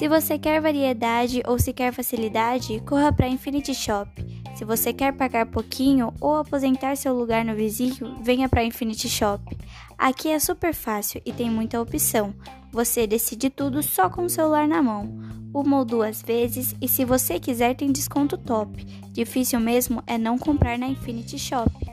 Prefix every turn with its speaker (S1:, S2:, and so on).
S1: Se você quer variedade ou se quer facilidade, corra para Infinity Shop. Se você quer pagar pouquinho ou aposentar seu lugar no vizinho, venha para Infinity Shop. Aqui é super fácil e tem muita opção. Você decide tudo só com o celular na mão. Uma ou duas vezes e se você quiser tem desconto top. Difícil mesmo é não comprar na Infinity Shop.